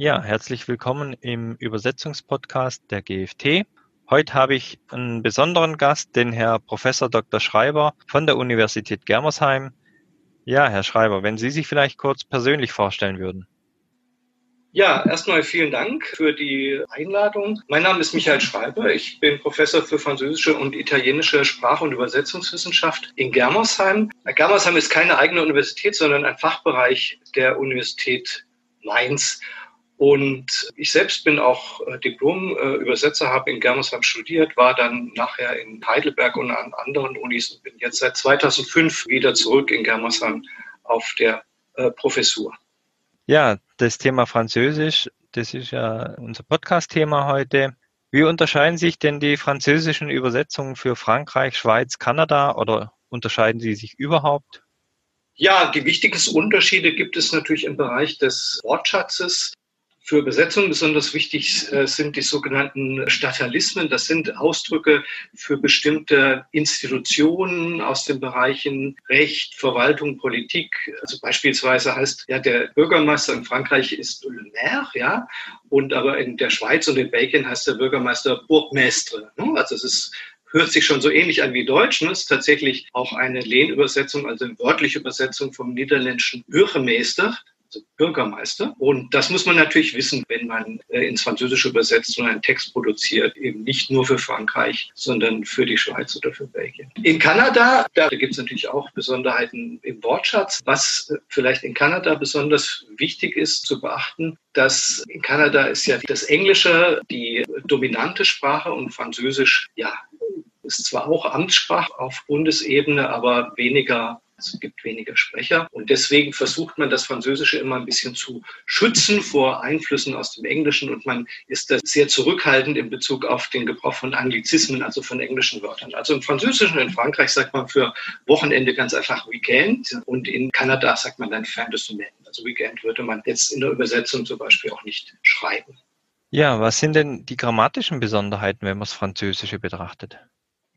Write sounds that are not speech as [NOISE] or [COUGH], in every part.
Ja, herzlich willkommen im Übersetzungspodcast der GFT. Heute habe ich einen besonderen Gast, den Herr Professor Dr. Schreiber von der Universität Germersheim. Ja, Herr Schreiber, wenn Sie sich vielleicht kurz persönlich vorstellen würden. Ja, erstmal vielen Dank für die Einladung. Mein Name ist Michael Schreiber. Ich bin Professor für französische und italienische Sprach- und Übersetzungswissenschaft in Germersheim. Germersheim ist keine eigene Universität, sondern ein Fachbereich der Universität Mainz. Und ich selbst bin auch äh, Diplom-Übersetzer, habe in Germersheim studiert, war dann nachher in Heidelberg und an anderen Unis und bin jetzt seit 2005 wieder zurück in Germersheim auf der äh, Professur. Ja, das Thema Französisch, das ist ja unser Podcast-Thema heute. Wie unterscheiden sich denn die französischen Übersetzungen für Frankreich, Schweiz, Kanada oder unterscheiden sie sich überhaupt? Ja, die wichtigsten Unterschiede gibt es natürlich im Bereich des Wortschatzes. Für Übersetzung besonders wichtig äh, sind die sogenannten Statalismen. Das sind Ausdrücke für bestimmte Institutionen aus den Bereichen Recht, Verwaltung, Politik. Also beispielsweise heißt ja der Bürgermeister in Frankreich ist le maire, ja, und aber in der Schweiz und in Belgien heißt der Bürgermeister Bourgmestre. Ne? Also es ist hört sich schon so ähnlich an wie Deutsch. Ne? ist tatsächlich auch eine Lehnübersetzung, also eine wörtliche Übersetzung vom niederländischen Bürgermeister Bürgermeister. Und das muss man natürlich wissen, wenn man äh, ins Französische übersetzt und einen Text produziert, eben nicht nur für Frankreich, sondern für die Schweiz oder für Belgien. In Kanada, da gibt es natürlich auch Besonderheiten im Wortschatz. Was äh, vielleicht in Kanada besonders wichtig ist zu beachten, dass in Kanada ist ja das Englische die dominante Sprache und Französisch, ja, ist zwar auch Amtssprache auf Bundesebene, aber weniger es gibt weniger Sprecher und deswegen versucht man das Französische immer ein bisschen zu schützen vor Einflüssen aus dem Englischen und man ist da sehr zurückhaltend in Bezug auf den Gebrauch von Anglizismen, also von englischen Wörtern. Also im Französischen in Frankreich sagt man für Wochenende ganz einfach Weekend und in Kanada sagt man dann fin de semaine. Also Weekend würde man jetzt in der Übersetzung zum Beispiel auch nicht schreiben. Ja, was sind denn die grammatischen Besonderheiten, wenn man das Französische betrachtet?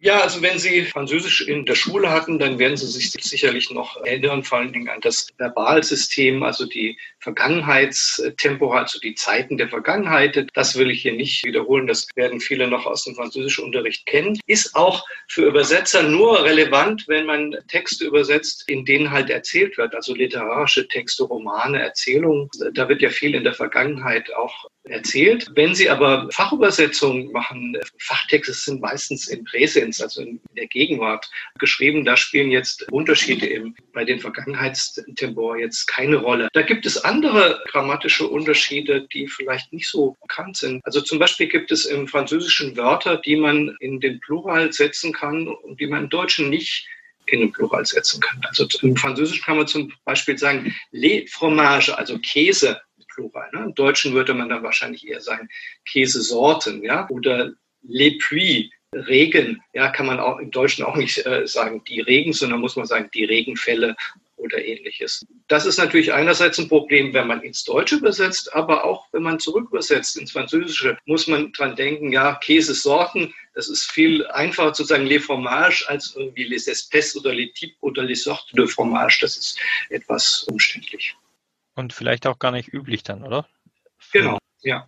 Ja, also wenn Sie Französisch in der Schule hatten, dann werden Sie sich sicherlich noch erinnern, vor allen Dingen an das Verbalsystem, also die Vergangenheitstempora, also die Zeiten der Vergangenheit. Das will ich hier nicht wiederholen. Das werden viele noch aus dem französischen Unterricht kennen. Ist auch für Übersetzer nur relevant, wenn man Texte übersetzt, in denen halt erzählt wird, also literarische Texte, Romane, Erzählungen. Da wird ja viel in der Vergangenheit auch erzählt. Wenn Sie aber Fachübersetzungen machen, Fachtexte sind meistens in Präsens, also in der Gegenwart geschrieben. Da spielen jetzt Unterschiede im, bei den Vergangenheitstempor jetzt keine Rolle. Da gibt es andere grammatische Unterschiede, die vielleicht nicht so bekannt sind. Also zum Beispiel gibt es im Französischen Wörter, die man in den Plural setzen kann und die man im Deutschen nicht in den Plural setzen kann. Also im Französischen kann man zum Beispiel sagen, les fromage, also Käse Plural. Ne? Im Deutschen würde man dann wahrscheinlich eher sagen Käsesorten, ja, oder les pluies, Regen, ja, kann man auch im Deutschen auch nicht äh, sagen die Regen, sondern muss man sagen die Regenfälle oder ähnliches. Das ist natürlich einerseits ein Problem, wenn man ins Deutsche übersetzt, aber auch wenn man zurück übersetzt ins Französische, muss man dran denken, ja, Käsesorten, das ist viel einfacher zu sagen les fromages als irgendwie les espèces oder les types oder les sortes de fromage. Das ist etwas umständlich. Und vielleicht auch gar nicht üblich dann, oder? Genau, ja.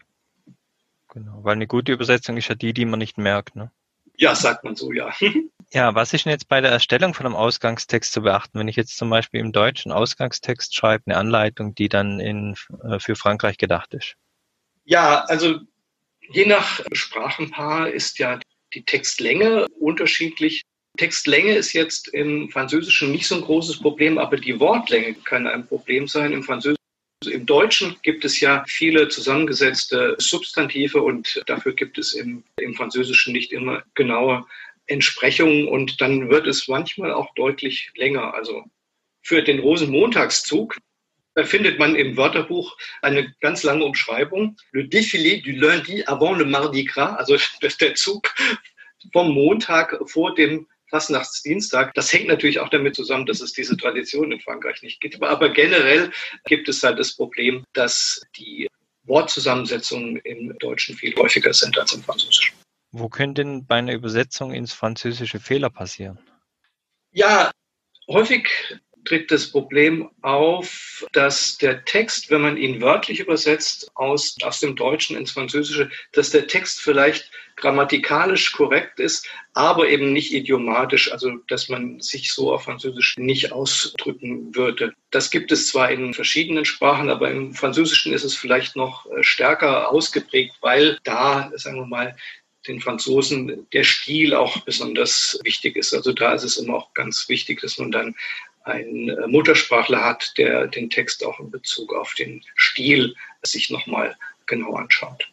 Genau, weil eine gute Übersetzung ist ja die, die man nicht merkt, ne? Ja, sagt man so, ja. [LAUGHS] ja, was ist denn jetzt bei der Erstellung von einem Ausgangstext zu beachten? Wenn ich jetzt zum Beispiel im deutschen Ausgangstext schreibe, eine Anleitung, die dann in, äh, für Frankreich gedacht ist? Ja, also je nach Sprachenpaar ist ja die Textlänge unterschiedlich. Textlänge ist jetzt im Französischen nicht so ein großes Problem, aber die Wortlänge kann ein Problem sein. Im Französischen im Deutschen gibt es ja viele zusammengesetzte Substantive und dafür gibt es im, im Französischen nicht immer genaue Entsprechungen und dann wird es manchmal auch deutlich länger. Also für den Rosenmontagszug da findet man im Wörterbuch eine ganz lange Umschreibung. Le défilé du lundi avant le mardi gras, also [LAUGHS] der Zug vom Montag vor dem Fastnachtsdienstag. Das hängt natürlich auch damit zusammen, dass es diese Tradition in Frankreich nicht gibt. Aber generell gibt es halt das Problem, dass die Wortzusammensetzungen im Deutschen viel häufiger sind als im Französischen. Wo können denn bei einer Übersetzung ins Französische Fehler passieren? Ja, häufig tritt das Problem auf, dass der Text, wenn man ihn wörtlich übersetzt aus, aus dem Deutschen ins Französische, dass der Text vielleicht grammatikalisch korrekt ist, aber eben nicht idiomatisch, also dass man sich so auf Französisch nicht ausdrücken würde. Das gibt es zwar in verschiedenen Sprachen, aber im Französischen ist es vielleicht noch äh, stärker ausgeprägt, weil da, sagen wir mal, den Franzosen der Stil auch besonders wichtig ist. Also da ist es immer auch ganz wichtig, dass man dann einen äh, Muttersprachler hat, der den Text auch in Bezug auf den Stil sich nochmal genau anschaut.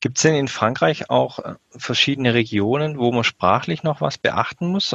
Gibt es denn in Frankreich auch äh, verschiedene Regionen, wo man sprachlich noch was beachten muss?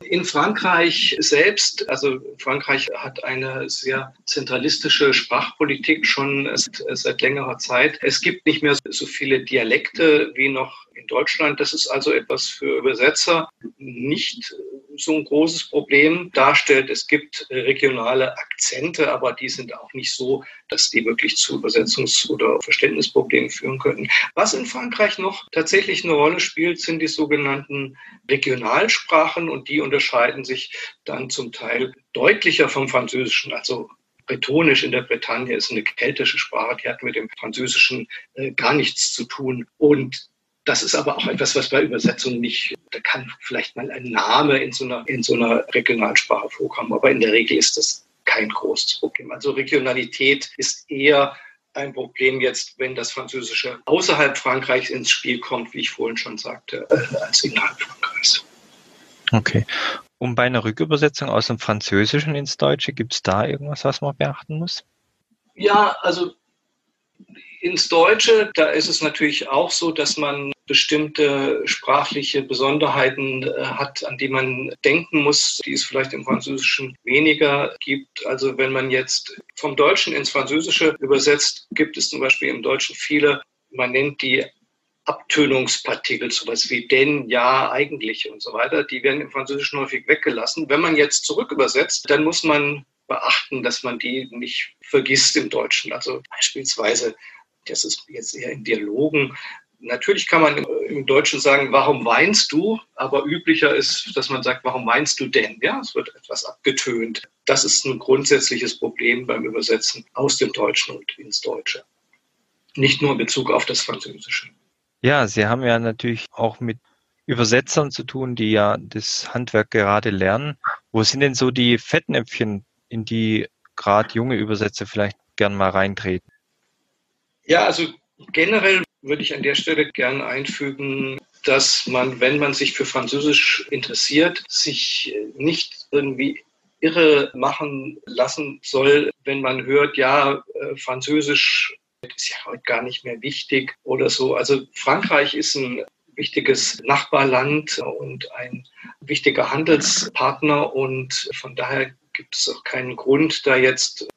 In Frankreich selbst, also Frankreich hat eine sehr zentralistische Sprachpolitik schon seit längerer Zeit. Es gibt nicht mehr so viele Dialekte wie noch in Deutschland. Das ist also etwas für Übersetzer nicht so ein großes Problem darstellt. Es gibt regionale Akzente, aber die sind auch nicht so, dass die wirklich zu Übersetzungs- oder Verständnisproblemen führen könnten. Was in Frankreich noch tatsächlich eine Rolle spielt, sind die sogenannten Regionalsprachen und die unterscheiden sich dann zum Teil deutlicher vom Französischen. Also Bretonisch in der Bretagne ist eine keltische Sprache, die hat mit dem Französischen äh, gar nichts zu tun. Und das ist aber auch etwas, was bei Übersetzungen nicht, da kann vielleicht mal ein Name in so einer, in so einer Regionalsprache vorkommen, aber in der Regel ist das kein großes Problem. Also Regionalität ist eher ein Problem jetzt, wenn das Französische außerhalb Frankreichs ins Spiel kommt, wie ich vorhin schon sagte, äh, als innerhalb Frankreichs. Okay. Und bei einer Rückübersetzung aus dem Französischen ins Deutsche, gibt es da irgendwas, was man beachten muss? Ja, also ins Deutsche, da ist es natürlich auch so, dass man bestimmte sprachliche Besonderheiten äh, hat, an die man denken muss, die es vielleicht im Französischen weniger gibt. Also wenn man jetzt vom Deutschen ins Französische übersetzt, gibt es zum Beispiel im Deutschen viele, man nennt die Abtönungspartikel, sowas wie denn, ja, eigentlich und so weiter, die werden im Französischen häufig weggelassen. Wenn man jetzt zurück übersetzt, dann muss man beachten, dass man die nicht vergisst im Deutschen. Also beispielsweise, das ist jetzt eher in Dialogen, Natürlich kann man im Deutschen sagen, warum weinst du? Aber üblicher ist, dass man sagt, warum weinst du denn? Ja, es wird etwas abgetönt. Das ist ein grundsätzliches Problem beim Übersetzen aus dem Deutschen und ins Deutsche. Nicht nur in Bezug auf das Französische. Ja, Sie haben ja natürlich auch mit Übersetzern zu tun, die ja das Handwerk gerade lernen. Wo sind denn so die Fettnäpfchen, in die gerade junge Übersetzer vielleicht gern mal reintreten? Ja, also generell würde ich an der Stelle gern einfügen, dass man, wenn man sich für Französisch interessiert, sich nicht irgendwie irre machen lassen soll, wenn man hört, ja, äh, Französisch ist ja heute gar nicht mehr wichtig oder so. Also Frankreich ist ein wichtiges Nachbarland und ein wichtiger Handelspartner und von daher gibt es auch keinen Grund, da jetzt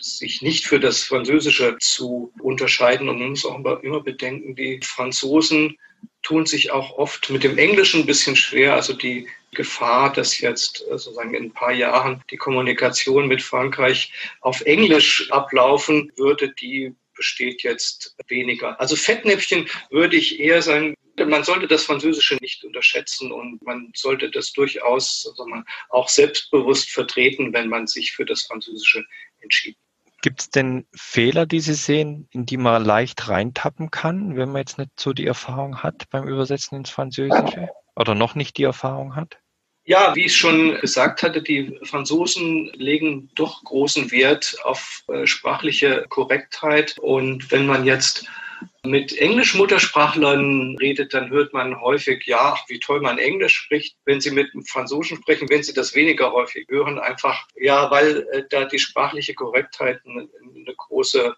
sich nicht für das Französische zu unterscheiden. Und man muss auch immer bedenken, die Franzosen tun sich auch oft mit dem Englischen ein bisschen schwer. Also die Gefahr, dass jetzt äh, sozusagen in ein paar Jahren die Kommunikation mit Frankreich auf Englisch ablaufen würde, die besteht jetzt weniger. Also Fettnäpfchen würde ich eher sagen, man sollte das Französische nicht unterschätzen und man sollte das durchaus also auch selbstbewusst vertreten, wenn man sich für das Französische entschieden Gibt es denn Fehler, die Sie sehen, in die man leicht reintappen kann, wenn man jetzt nicht so die Erfahrung hat beim Übersetzen ins Französische oder noch nicht die Erfahrung hat? Ja, wie ich schon gesagt hatte, die Franzosen legen doch großen Wert auf äh, sprachliche Korrektheit. Und wenn man jetzt mit Englisch-Muttersprachlern redet, dann hört man häufig, ja, wie toll man Englisch spricht. Wenn Sie mit einem Franzosen sprechen, wenn Sie das weniger häufig hören, einfach, ja, weil äh, da die sprachliche Korrektheit eine, eine große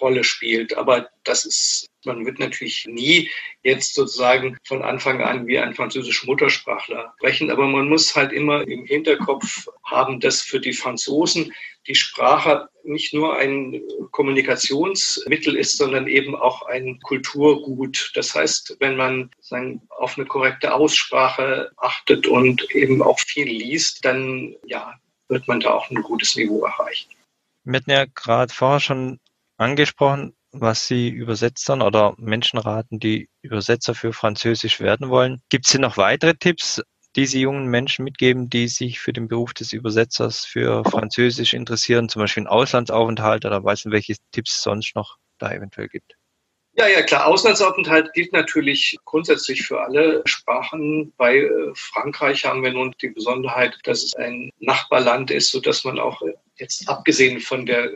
Rolle spielt. Aber das ist, man wird natürlich nie jetzt sozusagen von Anfang an wie ein französischer Muttersprachler sprechen. Aber man muss halt immer im Hinterkopf haben, dass für die Franzosen die Sprache nicht nur ein Kommunikationsmittel ist, sondern eben auch ein Kulturgut. Das heißt, wenn man sagen, auf eine korrekte Aussprache achtet und eben auch viel liest, dann ja, wird man da auch ein gutes Niveau erreichen. Ja gerade vorher schon angesprochen, was Sie Übersetzern oder Menschen raten, die Übersetzer für Französisch werden wollen. Gibt es hier noch weitere Tipps, diese jungen Menschen mitgeben, die sich für den Beruf des Übersetzers für Französisch interessieren, zum Beispiel einen Auslandsaufenthalt oder weiß nicht, welche Tipps es sonst noch da eventuell gibt? Ja, ja, klar. Auslandsaufenthalt gilt natürlich grundsätzlich für alle Sprachen. Bei äh, Frankreich haben wir nun die Besonderheit, dass es ein Nachbarland ist, so dass man auch jetzt abgesehen von der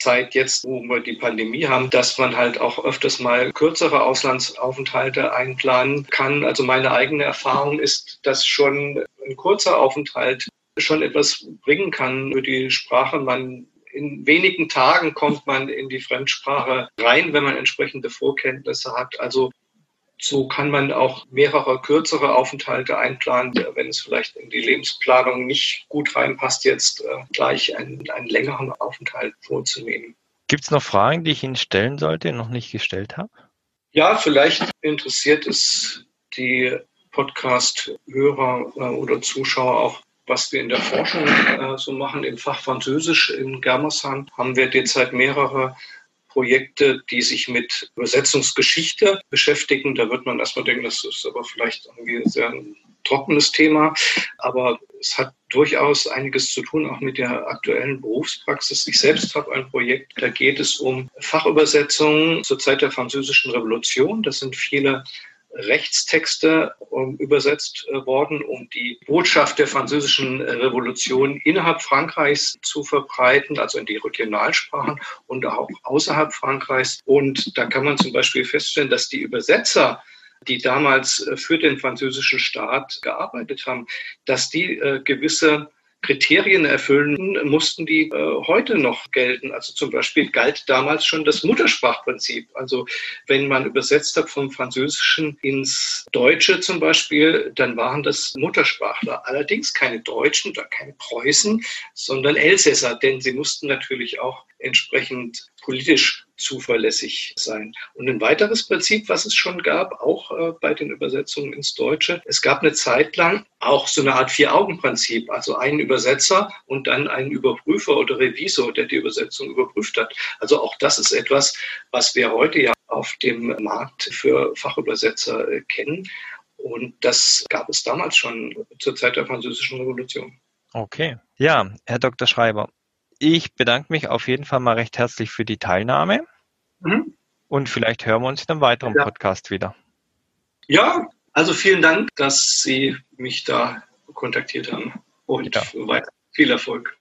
Zeit jetzt, wo wir die Pandemie haben, dass man halt auch öfters mal kürzere Auslandsaufenthalte einplanen kann. Also meine eigene Erfahrung ist, dass schon ein kurzer Aufenthalt schon etwas bringen kann für die Sprache. Man in wenigen Tagen kommt man in die Fremdsprache rein, wenn man entsprechende Vorkenntnisse hat. Also so kann man auch mehrere kürzere Aufenthalte einplanen, wenn es vielleicht in die Lebensplanung nicht gut reinpasst, jetzt äh, gleich einen, einen längeren Aufenthalt vorzunehmen. Gibt es noch Fragen, die ich Ihnen stellen sollte, noch nicht gestellt habe? Ja, vielleicht interessiert es die Podcast-Hörer äh, oder Zuschauer auch, was wir in der Forschung äh, so machen. Im Fach Französisch in Germersheim haben wir derzeit mehrere Projekte, die sich mit Übersetzungsgeschichte beschäftigen. Da wird man erstmal denken, das ist aber vielleicht irgendwie ein sehr trockenes Thema. Aber es hat durchaus einiges zu tun, auch mit der aktuellen Berufspraxis. Ich selbst habe ein Projekt, da geht es um Fachübersetzungen zur Zeit der Französischen Revolution. Das sind viele Rechtstexte ähm, übersetzt äh, worden, um die Botschaft der französischen Revolution innerhalb Frankreichs zu verbreiten, also in die Regionalsprachen und auch außerhalb Frankreichs. Und da kann man zum Beispiel feststellen, dass die Übersetzer die damals äh, für den französischen Staat gearbeitet haben, dass die äh, gewisse Kriterien erfüllen, mussten die äh, heute noch gelten. Also zum Beispiel galt damals schon das Muttersprachprinzip. Also wenn man übersetzt hat vom Französischen ins Deutsche zum Beispiel, dann waren das Muttersprachler. Allerdings keine Deutschen oder keine Preußen, sondern Elsässer, denn sie mussten natürlich auch entsprechend politisch zuverlässig sein. Und ein weiteres Prinzip, was es schon gab, auch äh, bei den Übersetzungen ins Deutsche, es gab eine Zeit lang auch so eine Art Vier-Augen-Prinzip, also einen Übersetzer und dann einen Überprüfer oder Revisor, der die Übersetzung überprüft hat. Also auch das ist etwas, was wir heute ja auf dem Markt für Fachübersetzer äh, kennen. Und das gab es damals schon zur Zeit der Französischen Revolution. Okay. Ja, Herr Dr. Schreiber, ich bedanke mich auf jeden Fall mal recht herzlich für die Teilnahme. Mhm. Und vielleicht hören wir uns in einem weiteren ja. Podcast wieder. Ja, also vielen Dank, dass Sie mich da kontaktiert haben. Und ja. weiter viel Erfolg.